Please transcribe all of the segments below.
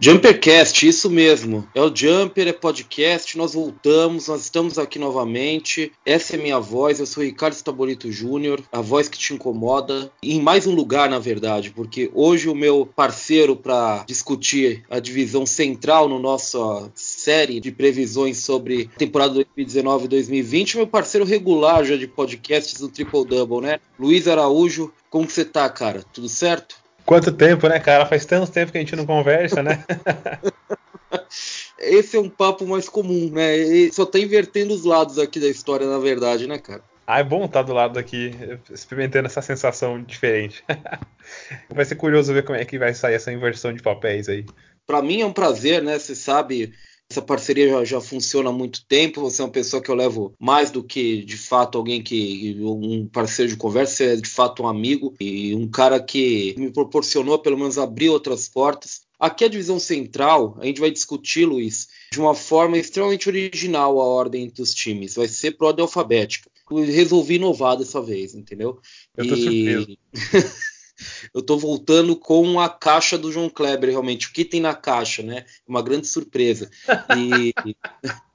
Jumpercast, isso mesmo. É o Jumper, é podcast, nós voltamos, nós estamos aqui novamente. Essa é minha voz, eu sou Ricardo Stabolito Júnior, a voz que te incomoda. Em mais um lugar, na verdade, porque hoje o meu parceiro para discutir a divisão central no nossa série de previsões sobre temporada 2019 e 2020, meu parceiro regular já de podcasts do Triple Double, né? Luiz Araújo, como você tá, cara? Tudo certo? Quanto tempo, né, cara? Faz tanto tempo que a gente não conversa, né? Esse é um papo mais comum, né? E só tá invertendo os lados aqui da história, na verdade, né, cara? Ah, é bom estar do lado aqui, experimentando essa sensação diferente. vai ser curioso ver como é que vai sair essa inversão de papéis aí. Para mim é um prazer, né? Você sabe, essa parceria já, já, funciona há muito tempo. Você é uma pessoa que eu levo mais do que de fato alguém que um parceiro de conversa, você é de fato um amigo e um cara que me proporcionou pelo menos abrir outras portas. Aqui a divisão central, a gente vai discutir, Luiz, de uma forma extremamente original a ordem dos times. Vai ser por ordem alfabética. Resolvi inovar dessa vez, entendeu? Eu tô e... surpreso. eu tô voltando com a caixa do João Kleber, realmente. O que tem na caixa, né? Uma grande surpresa. E.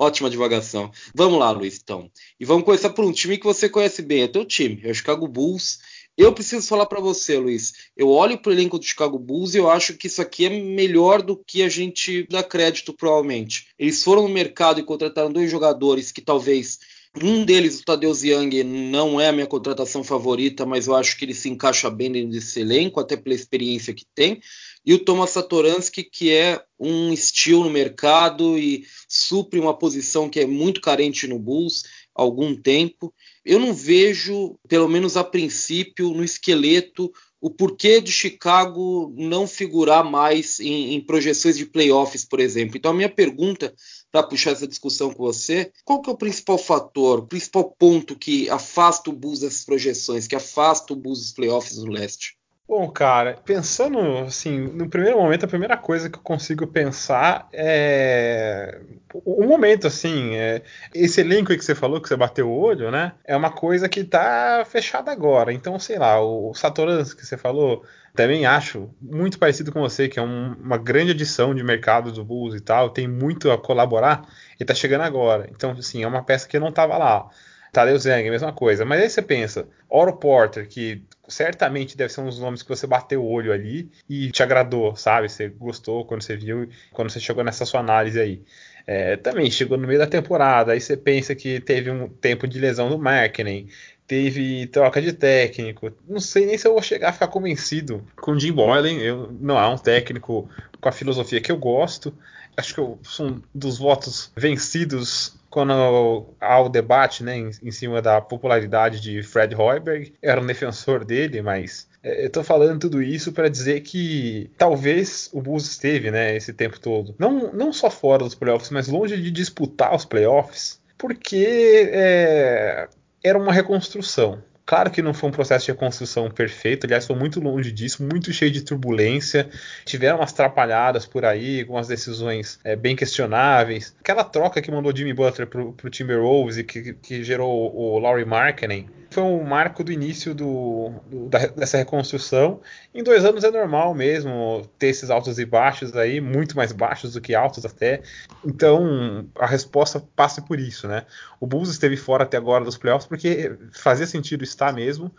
Ótima divagação. Vamos lá, Luiz, então. E vamos começar por um time que você conhece bem, é teu time, é o Chicago Bulls. Eu preciso falar para você, Luiz. Eu olho para o elenco do Chicago Bulls e eu acho que isso aqui é melhor do que a gente dá crédito, provavelmente. Eles foram no mercado e contrataram dois jogadores que talvez um deles, o Tadeusz Young, não é a minha contratação favorita, mas eu acho que ele se encaixa bem dentro desse elenco, até pela experiência que tem. E o Thomas Satoransky, que é um estilo no mercado e supre uma posição que é muito carente no Bulls há algum tempo. Eu não vejo, pelo menos a princípio, no esqueleto, o porquê de Chicago não figurar mais em, em projeções de playoffs, por exemplo. Então, a minha pergunta para puxar essa discussão com você, qual que é o principal fator, o principal ponto que afasta o Bulls dessas projeções, que afasta o Bulls dos playoffs do leste? Bom, cara, pensando assim, no primeiro momento, a primeira coisa que eu consigo pensar é o momento, assim, é... esse elenco aí que você falou, que você bateu o olho, né? É uma coisa que tá fechada agora. Então, sei lá, o Satorans que você falou, também acho muito parecido com você, que é um, uma grande adição de mercado do Bulls e tal, tem muito a colaborar e tá chegando agora. Então, assim, é uma peça que não tava lá. Tadeu Zeng, mesma coisa. Mas aí você pensa, Oro Porter, que certamente deve ser um dos nomes que você bateu o olho ali e te agradou, sabe? Você gostou quando você viu, quando você chegou nessa sua análise aí. É, também chegou no meio da temporada, aí você pensa que teve um tempo de lesão do Markkinen, teve troca de técnico. Não sei nem se eu vou chegar a ficar convencido com o Jim Boylan. Eu, não é um técnico com a filosofia que eu gosto. Acho que eu sou um dos votos vencidos quando há o debate né, em, em, cima da popularidade de Fred Hoiberg, eu era um defensor dele, mas é, eu estou falando tudo isso para dizer que talvez o Bulls esteve né, esse tempo todo, não, não só fora dos playoffs, mas longe de disputar os playoffs, porque é, era uma reconstrução. Claro que não foi um processo de reconstrução perfeito, aliás, foi muito longe disso, muito cheio de turbulência. Tiveram umas atrapalhadas por aí, algumas decisões é, bem questionáveis. Aquela troca que mandou Jimmy Butler pro, pro Timberwolves e que, que gerou o Laurie Markkinen, foi um marco do início do, do, da, dessa reconstrução. Em dois anos é normal mesmo ter esses altos e baixos aí, muito mais baixos do que altos até. Então a resposta passa por isso, né? O Bulls esteve fora até agora dos playoffs porque fazia sentido estar mesmo.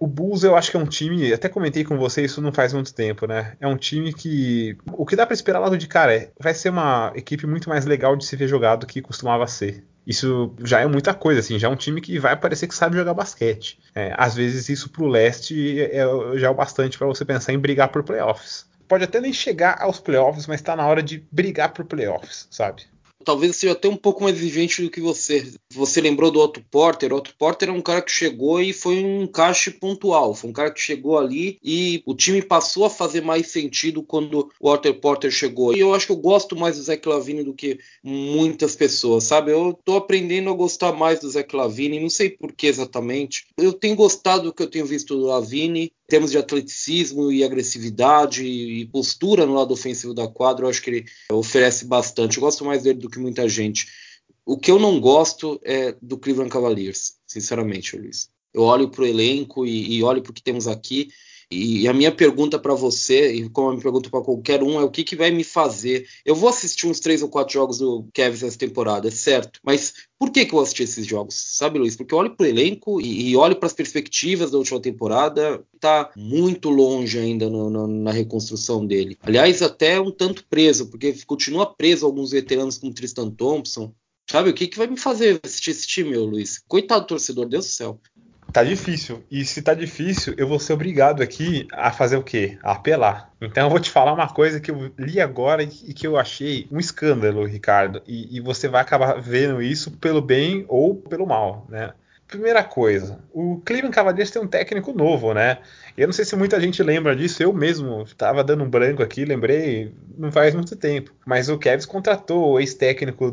O Bulls eu acho que é um time, até comentei com você isso não faz muito tempo, né? É um time que o que dá para esperar lá de cara é vai ser uma equipe muito mais legal de se ver jogado do que costumava ser. Isso já é muita coisa, assim, já é um time que vai parecer que sabe jogar basquete. É, às vezes isso pro leste é, é já é o bastante para você pensar em brigar por playoffs. Pode até nem chegar aos playoffs, mas tá na hora de brigar por playoffs, sabe? Talvez seja até um pouco mais exigente do que você. Você lembrou do Otto Porter? O Otto Porter é um cara que chegou e foi um encaixe pontual. Foi um cara que chegou ali e o time passou a fazer mais sentido quando o Otto Porter chegou. E eu acho que eu gosto mais do Zach Lavine do que muitas pessoas, sabe? Eu tô aprendendo a gostar mais do Zach Lavine, não sei por que exatamente. Eu tenho gostado do que eu tenho visto do Lavine termos de atleticismo e agressividade e postura no lado ofensivo da quadra, eu acho que ele oferece bastante. Eu gosto mais dele do que muita gente. O que eu não gosto é do Cleveland Cavaliers, sinceramente, Luiz. Eu olho para o elenco e, e olho para o que temos aqui E a minha pergunta para você, e como a minha pergunta para qualquer um, é o que, que vai me fazer? Eu vou assistir uns três ou quatro jogos do Cavs essa temporada, é certo. Mas por que, que eu vou assistir esses jogos? Sabe, Luiz? Porque eu olho pro elenco e, e olho para as perspectivas da última temporada, tá muito longe ainda no, no, na reconstrução dele. Aliás, até um tanto preso, porque continua preso alguns veteranos como Tristan Thompson. Sabe, o que, que vai me fazer assistir esse time, meu Luiz? Coitado do torcedor, Deus do céu. Tá difícil. E se tá difícil, eu vou ser obrigado aqui a fazer o quê? A apelar. Então eu vou te falar uma coisa que eu li agora e que eu achei um escândalo, Ricardo. E, e você vai acabar vendo isso pelo bem ou pelo mal, né? Primeira coisa, o Cleveland Cavaliers tem um técnico novo, né? Eu não sei se muita gente lembra disso, eu mesmo estava dando um branco aqui, lembrei, não faz muito tempo. Mas o Cavs contratou o ex-técnico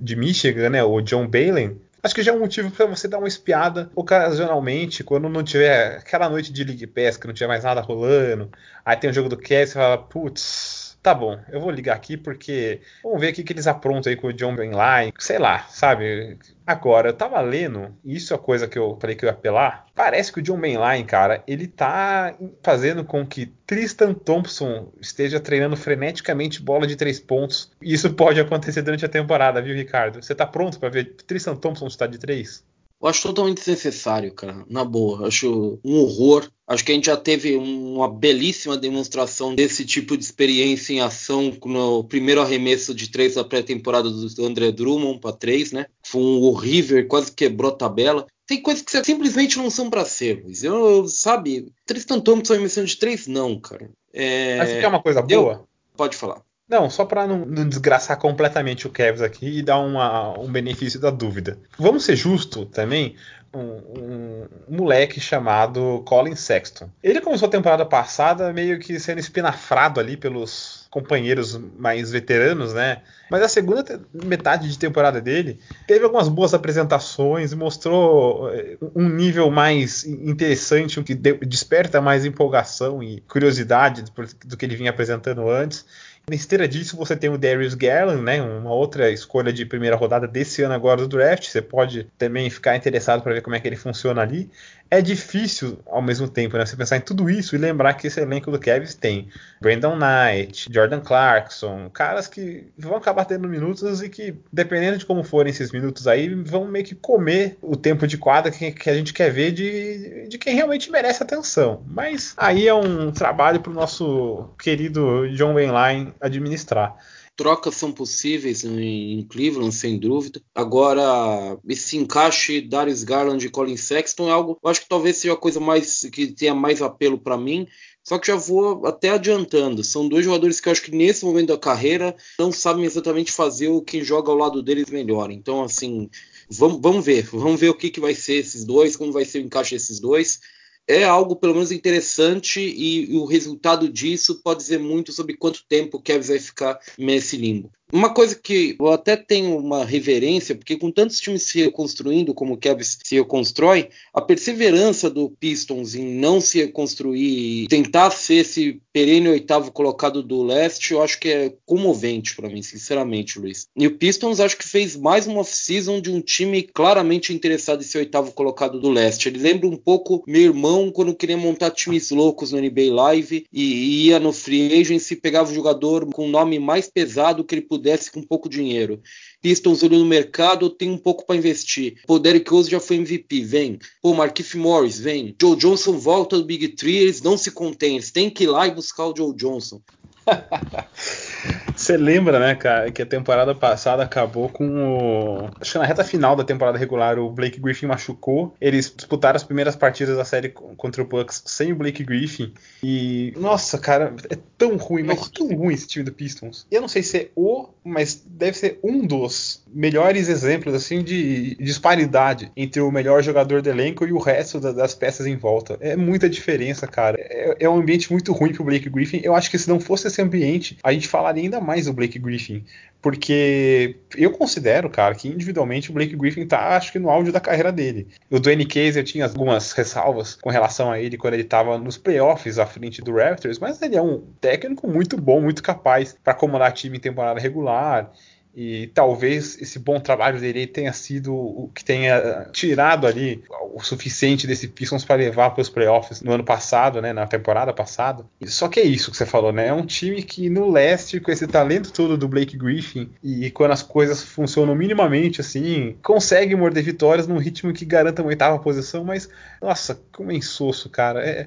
de Michigan, né, o John Balen, Acho que já é um motivo para você dar uma espiada ocasionalmente, quando não tiver aquela noite de League Pass, que não tiver mais nada rolando. Aí tem o jogo do Cavs e fala, putz, tá bom, eu vou ligar aqui porque vamos ver o que, que eles aprontam aí com o John Benline, sei lá, sabe? Agora, eu tava lendo, isso é a coisa que eu falei que eu ia apelar. Parece que o John Benline, cara, ele tá fazendo com que Tristan Thompson esteja treinando freneticamente bola de três pontos. Isso pode acontecer durante a temporada, viu, Ricardo? Você tá pronto para ver Tristan Thompson estar de três? Eu acho totalmente desnecessário, cara. Na boa. Acho um horror. Acho que a gente já teve uma belíssima demonstração desse tipo de experiência em ação no primeiro arremesso de três da pré-temporada do André Drummond para três, né? Foi um horrível, quase quebrou a tabela. Tem coisas que simplesmente não são para ser, Luiz. Eu, sabe, Tristan Thompson arremessando de três, não, cara. É... Mas que é uma coisa boa? Eu... Pode falar. Não, só para não, não, desgraçar completamente o Cavs aqui e dar uma, um benefício da dúvida. Vamos ser justo também. Um, um, um, moleque chamado Colin Sexton. Ele começou a temporada passada meio que sendo espinafrado ali pelos companheiros mais veteranos, né? Mas a segunda metade de temporada dele teve algumas boas apresentações, mostrou eh, um nível mais interessante, o que desperta mais empolgação e curiosidade do que ele vinha apresentando antes. Na esteira disso, você tem o Darius Garland, né, uma outra escolha de primeira rodada desse ano agora do draft. Você pode também ficar interessado para ver como é que ele funciona ali é difícil ao mesmo tempo, né? Você pensar em tudo isso e lembrar que esse elenco do Cavs tem Brandon Knight, Jordan Clarkson, caras que vão acabar tendo minutos e que, dependendo de como forem esses minutos aí, vão meio que comer o tempo de quadra que, que a gente quer ver de, de quem realmente merece atenção. Mas aí é um trabalho para o nosso querido John Wayne administrar trocas são possíveis em Cleveland, sem dúvida. Agora, esse encaixe Darius Garland e Colin Sexton é algo, eu acho que talvez seja a coisa mais que tenha mais apelo para mim. Só que já vou até adiantando. São dois jogadores que eu acho que nesse momento da carreira não sabem exatamente fazer o que joga ao lado deles melhor. Então, assim, vamos, vamos ver. Vamos ver o que, que vai ser esses dois, como vai ser o encaixe desses dois é algo pelo menos interessante e, e, o resultado disso pode dizer muito sobre quanto tempo o Kevs vai ficar nesse limbo. Uma coisa que eu até tenho uma reverência, porque com tantos times se reconstruindo como o Cavs se reconstrói, a perseverança do Pistons em não se reconstruir e tentar ser esse perene oitavo colocado do leste, eu acho que é comovente para mim, sinceramente, Luiz. E o Pistons acho que fez mais uma off-season de um time claramente interessado em ser oitavo colocado do leste. Ele lembra um pouco meu irmão quando queria montar times loucos no NBA Live e ia no free agency, pegava o jogador com o nome mais pesado que ele pudesse com pouco dinheiro. Pistons olhando no mercado, tem um pouco para investir. Pô, Derek Rose já foi MVP, vem. Pô, Markif Morris, vem. Joe Johnson volta do Big Three, eles não se contêm, eles têm que ir lá e buscar o Joe Johnson. Você lembra, né, cara, que a temporada passada acabou com o. Acho que na reta final da temporada regular o Blake Griffin machucou. Eles disputaram as primeiras partidas da série contra o Bucks sem o Blake Griffin. E. Nossa, cara, é tão ruim, mas tão ruim esse time do Pistons. Eu não sei se é o, mas deve ser um dos melhores exemplos, assim, de disparidade entre o melhor jogador do elenco e o resto das peças em volta. É muita diferença, cara. É, é um ambiente muito ruim pro Blake Griffin. Eu acho que se não fosse esse ambiente, a gente falaria ainda mais do Blake Griffin. Porque eu considero, cara, que individualmente o Blake Griffin tá, acho que no auge da carreira dele. O Dwayne Case eu tinha algumas ressalvas com relação a ele quando ele tava nos playoffs à frente do Raptors, mas ele é um técnico muito bom, muito capaz para comandar time em temporada regular E talvez esse bom trabalho dele tenha sido o que tenha tirado ali o suficiente desse Pistons para levar para os playoffs no ano passado, né, na temporada passada. Só que é isso que você falou, né? É um time que no leste, com esse talento todo do Blake Griffin, e quando as coisas funcionam minimamente assim, consegue morder vitórias num ritmo que garanta uma oitava posição, mas nossa, como é insosso, cara. É,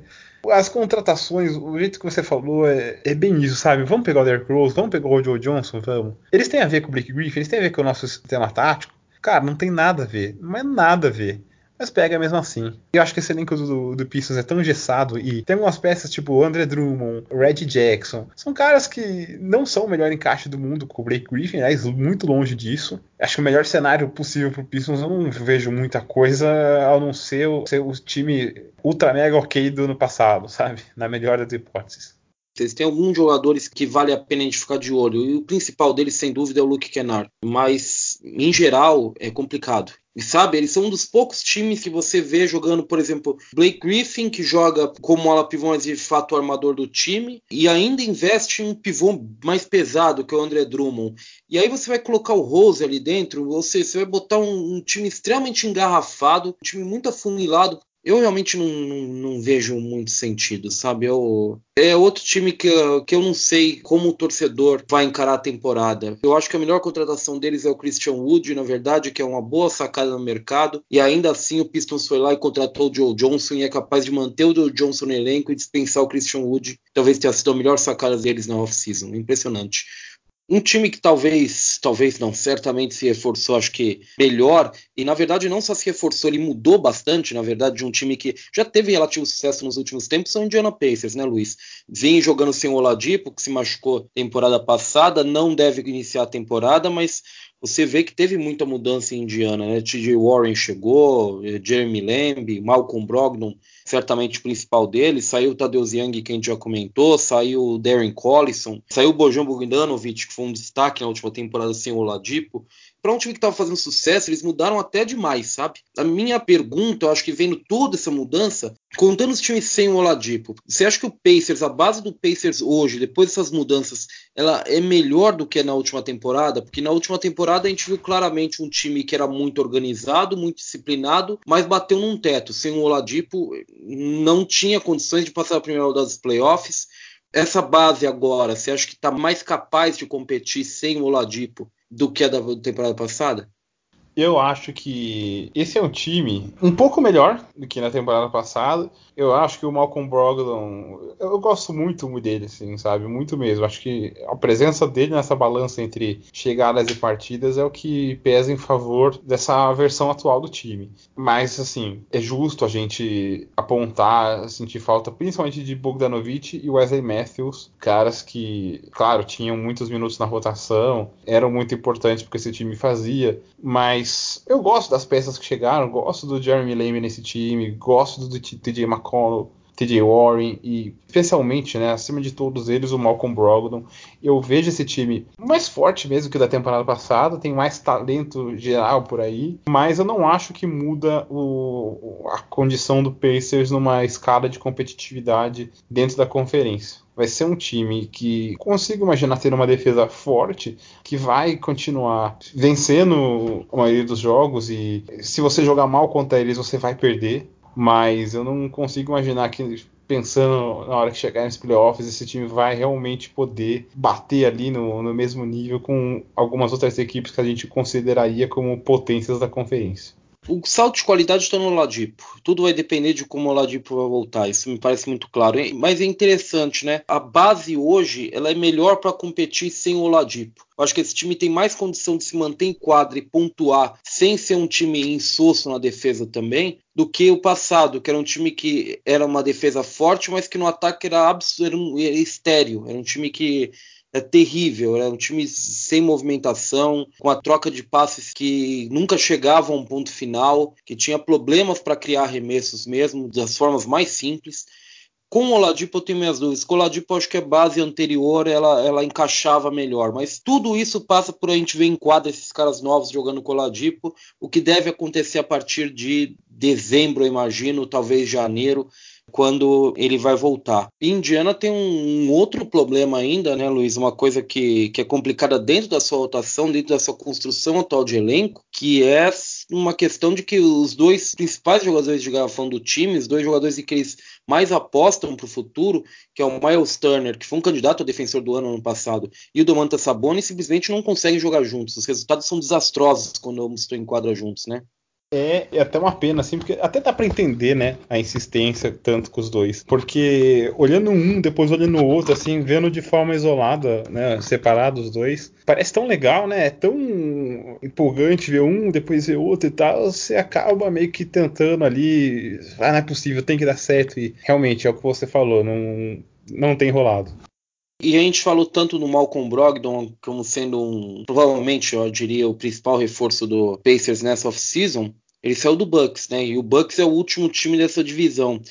as contratações, o jeito que você falou é, é, bem isso, sabe? Vamos pegar o Derrick Rose, vamos pegar o Joe Johnson, vamos. Eles têm a ver com o Blake Griffin, eles têm a ver com o nosso sistema tático. Cara, não tem nada a ver, não é nada a ver mas pega mesmo assim. Eu acho que esse elenco do, do Pistons é tão engessado e tem algumas peças tipo André Drummond, Red Jackson, são caras que não são o melhor encaixe do mundo com o Blake Griffin, aliás, muito longe disso. Acho que o melhor cenário possível pro Pistons eu não vejo muita coisa a não ser o, ser o time ultra mega ok do ano passado, sabe? Na melhor das hipóteses. Eles têm alguns jogadores que vale a pena a gente ficar de olho. E o principal deles, sem dúvida, é o Luke Kennard. Mas, em geral, é complicado. Sabe, eles são um dos poucos times que você vê jogando, por exemplo, Blake Griffin, que joga como ala pivô, mas de fato armador do time, e ainda investe em um pivô mais pesado, que é o André Drummond. E aí você vai colocar o Rose ali dentro, você, você vai botar um, um time extremamente engarrafado, um time muito afunilado eu realmente não, não, não, vejo muito sentido, sabe? Eu, é outro time que, que eu não sei como o torcedor vai encarar a temporada. Eu acho que a melhor contratação deles é o Christian Wood, na verdade, que é uma boa sacada no mercado. E ainda assim o Pistons foi lá e contratou o Joe Johnson e é capaz de manter o Joe Johnson no elenco e dispensar o Christian Wood. Talvez tenha sido a melhor sacada deles na off-season. Impressionante. Um time que talvez, talvez não, certamente se reforçou, acho que melhor, e na verdade não só se reforçou, ele mudou bastante, na verdade, de um time que já teve relativo sucesso nos últimos tempos, são o Indiana Pacers, né, Luiz? Vem jogando sem o Oladipo, que se machucou temporada passada, não deve iniciar a temporada, mas você vê que teve muita mudança em Indiana, né? TJ Warren chegou, eh, Jeremy Lamb, Malcolm Brogdon, certamente o principal deles, saiu o Tadeusz Young, que a gente já comentou, saiu o Darren Collison, saiu o Bojan Bogdanovic, que foi um destaque na última temporada sem o Oladipo para um time que estava fazendo sucesso, eles mudaram até demais, sabe? A minha pergunta, eu acho que vendo toda essa mudança, contando os times sem o Oladipo, você acha que o Pacers, a base do Pacers hoje, depois dessas mudanças, ela é melhor do que na última temporada? Porque na última temporada a gente viu claramente um time que era muito organizado, muito disciplinado, mas bateu num teto. Sem o Oladipo, não tinha condições de passar a primeira rodada dos playoffs. Essa base agora, você acha que está mais capaz de competir sem o Oladipo do que a da temporada passada? Eu acho que esse é um time um pouco melhor do que na temporada passada. Eu acho que o Malcolm Brogdon, eu gosto muito dele, assim, sabe? Muito mesmo. Acho que a presença dele nessa balança entre chegadas e partidas é o que pesa em favor dessa versão atual do time. Mas, assim, é justo a gente apontar, sentir falta, principalmente de Bogdanovic e Wesley Matthews, caras que, claro, tinham muitos minutos na rotação, eram muito importantes porque esse time fazia, mas mas eu gosto das peças que chegaram, gosto do Jeremy Lamb nesse time, gosto do TJ McConnell, TJ Warren e especialmente, né, acima de todos eles, o Malcolm Brogdon. Eu vejo esse time mais forte mesmo que o da temporada passada, tem mais talento geral por aí, mas eu não acho que muda o, a condição do Pacers numa escala de competitividade dentro da conferência vai ser um time que consigo imaginar ter uma defesa forte, que vai continuar vencendo a maioria dos jogos e se você jogar mal contra eles, você vai perder. Mas eu não consigo imaginar que pensando na hora que chegar nos playoffs, esse time vai realmente poder bater ali no, no mesmo nível com algumas outras equipes que a gente consideraria como potências da conferência. O salto de qualidade está no Oladipo. Tudo vai depender de como o Oladipo vai voltar. Isso me parece muito claro. Mas é interessante, né? A base hoje ela é melhor para competir sem o Oladipo. Eu acho que esse time tem mais condição de se manter em quadra e pontuar sem ser um time insosso na defesa também do que o passado, que era um time que era uma defesa forte, mas que no ataque era, absurdo, era, um, era estéreo. Era um time que é terrível. Era um time sem movimentação, com a troca de passes que nunca chegava a um ponto final, que tinha problemas para criar arremessos mesmo, das formas mais simples. Com o Oladipo eu tenho minhas dúvidas. Com o Oladipo acho que a base anterior ela, ela encaixava melhor. Mas tudo isso passa por a gente ver em quadra esses caras novos jogando com o Oladipo. O que deve acontecer a partir de dezembro, imagino, talvez janeiro quando ele vai voltar. E Indiana tem um, um, outro problema ainda, né, Luiz? Uma coisa que, que é complicada dentro da sua rotação, dentro da sua construção atual de elenco, que é uma questão de que os dois principais jogadores de garrafão do time, os dois jogadores que eles mais apostam para o futuro, que é o Miles Turner, que foi um candidato a defensor do ano ano passado, e o Domantas Sabonis, simplesmente não conseguem jogar juntos. Os resultados são desastrosos quando ambos estão em quadra juntos, né? É, é até uma pena, assim, porque até dá para entender, né, a insistência tanto com os dois. Porque olhando um, depois olhando o outro, assim, vendo de forma isolada, né, separados os dois, parece tão legal, né, é tão empolgante ver um, depois ver outro e tal, você acaba meio que tentando ali, ah, não é possível, tem que dar certo, e realmente é o que você falou, não, não tem rolado. E a gente falou tanto no Malcolm Brogdon como sendo um, provavelmente, eu diria, o principal reforço do Pacers nessa off-season. Ele saiu do Bucks, né? E o Bucks é o último time dessa divisão.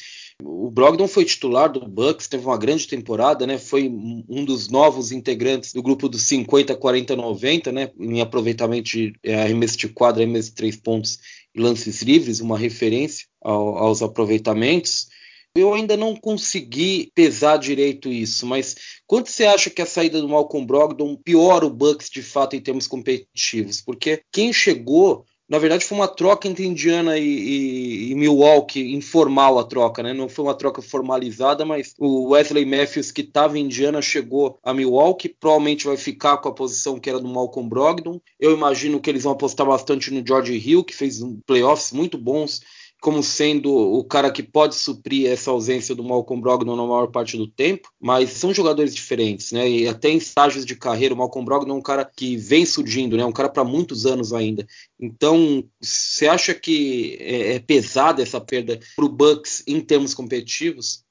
O Brogdon foi titular do Bucks, teve uma grande temporada, né? Foi um dos novos integrantes do grupo dos 50, 40, 90, né? Em aproveitamento de é, arremesso de quadra, arremesso de três pontos e lances livres, uma referência ao, aos aproveitamentos. Eu ainda não consegui pesar direito isso, mas quanto você acha que a saída do Malcolm Brogdon piora o Bucks de fato em termos competitivos? Porque quem chegou na verdade foi uma troca entre Indiana e, e, e, Milwaukee, informal a troca, né? Não foi uma troca formalizada, mas o Wesley Matthews que estava em Indiana chegou a Milwaukee, provavelmente vai ficar com a posição que era do Malcolm Brogdon. Eu imagino que eles vão apostar bastante no George Hill, que fez um playoffs muito bons como sendo o cara que pode suprir essa ausência do Malcolm Brogdon na maior parte do tempo, mas são jogadores diferentes, né? E até em estágios de carreira, o Malcolm Brogdon é um cara que vem surgindo, né? Um cara para muitos anos ainda. Então, você acha que é, é pesada essa perda para o Bucks em termos competitivos?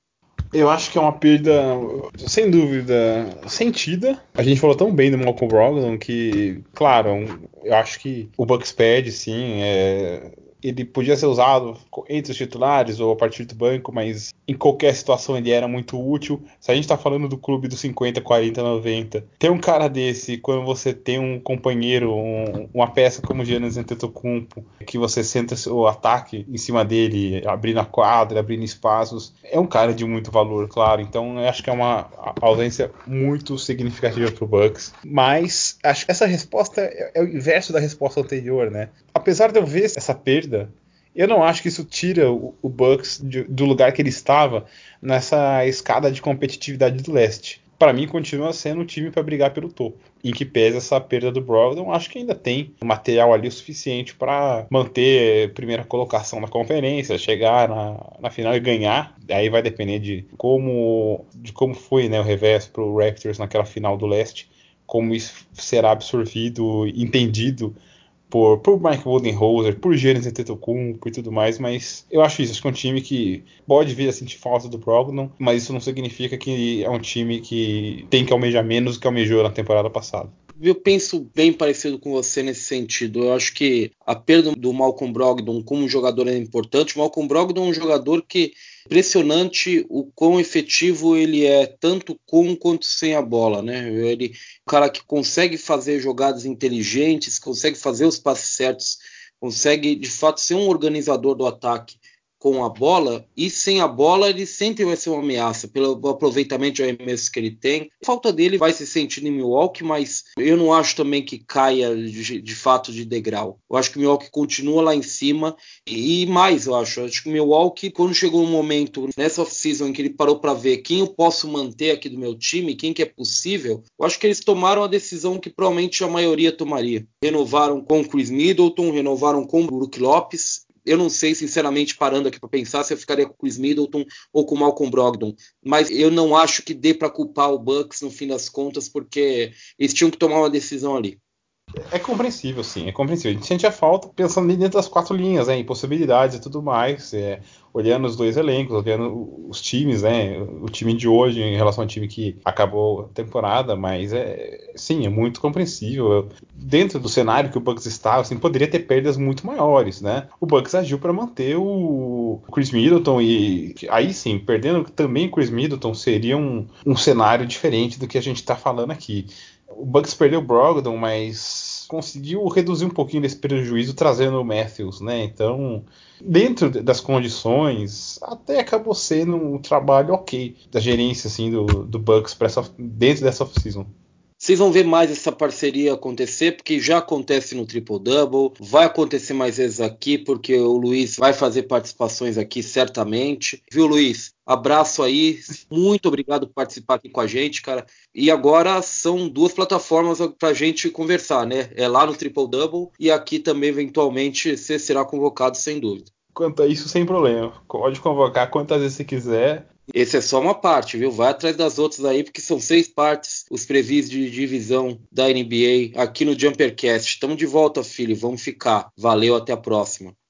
Eu acho que é uma perda, sem dúvida, sentida. A gente falou tão bem do Malcolm Brogdon que, claro, eu acho que o Bucks perde, sim. É ele podia ser usado entre os titulares ou a partir do banco, mas em qualquer situação ele era muito útil. Se a gente está falando do clube dos 50, 40, 90, ter um cara desse, quando você tem um companheiro, um, uma peça como Giannis Antetokounmpo, que você senta o ataque em cima dele, abrindo a quadra, abrindo espaços, é um cara de muito valor, claro. Então eu acho que é uma ausência muito significativa para o Bucks. Mas acho que essa resposta é, é o inverso da resposta anterior, né? Apesar de eu ver essa perda corrida, eu não acho que isso tira o, o Bucks de, do lugar que ele estava nessa escada de competitividade do leste. Para mim, continua sendo um time para brigar pelo topo. Em que pesa essa perda do Brogdon, acho que ainda tem material ali o suficiente para manter primeira colocação na conferência, chegar na, na, final e ganhar. Aí vai depender de como, de como foi né, o revés para o Raptors naquela final do leste, como isso será absorvido, entendido por, por Mike Budenholzer, por Giannis Antetokounmpo e tudo mais, mas eu acho isso, acho que é um time que pode vir a sentir falta do Brogdon, mas isso não significa que é um time que tem que almejar menos do que almejou na temporada passada. Eu penso bem parecido com você nesse sentido. Eu acho que a perda do Malcolm Brogdon como jogador é importante. O Malcolm Brogdon é um jogador que impressionante o quão efetivo ele é, tanto com quanto sem a bola, né? Ele um cara que consegue fazer jogadas inteligentes, consegue fazer os passes certos, consegue de fato ser um organizador do ataque com a bola e sem a bola ele sempre vai ser uma ameaça pelo aproveitamento de arremesso que ele tem. A falta dele vai se sentir em Milwaukee, mas eu não acho também que caia de, de fato de degrau. Eu acho que Milwaukee continua lá em cima e, mais, eu acho. Eu acho que Milwaukee, quando chegou um momento nessa off-season em que ele parou para ver quem eu posso manter aqui do meu time, quem que é possível, eu acho que eles tomaram a decisão que provavelmente a maioria tomaria. Renovaram com o Chris Middleton, renovaram com o Brook Lopes, eu não sei, sinceramente, parando aqui para pensar, se eu ficaria com o Chris Middleton ou com o Malcolm Brogdon. Mas eu não acho que dê para culpar o Bucks no fim das contas, porque eles tinham que tomar uma decisão ali. É compreensível, sim, é compreensível. A gente sente a falta pensando dentro das quatro linhas, né, em possibilidades e tudo mais, é, olhando os dois elencos, olhando os times, né, o time de hoje em relação ao time que acabou a temporada, mas é, sim, é muito compreensível. Dentro do cenário que o Bucks estava, assim, poderia ter perdas muito maiores, né? O Bucks agiu para manter o Chris Middleton e aí sim, perdendo também o Chris Middleton seria um, um cenário diferente do que a gente está falando aqui. O Bucks perdeu o Brogdon, mas conseguiu reduzir um pouquinho desse prejuízo trazendo o Matthews, né? Então, dentro das condições, até acabou sendo um trabalho ok da gerência assim do, do Bucks essa, dentro dessa off-season. Vocês vão ver mais essa parceria acontecer, porque já acontece no Triple Double, vai acontecer mais vezes aqui, porque o Luiz vai fazer participações aqui certamente. Viu, Luiz? Abraço aí, muito obrigado por participar aqui com a gente, cara. E agora são duas plataformas para a gente conversar, né? É lá no Triple Double e aqui também, eventualmente, você será convocado, sem dúvida. Quanto a isso, sem problema. Pode convocar quantas vezes você quiser. Esse é só uma parte, viu? Vai atrás das outras aí, porque são seis partes, os previs de divisão da NBA aqui no Jumpercast. Estamos de volta, filho. Vamos ficar. Valeu, até a próxima.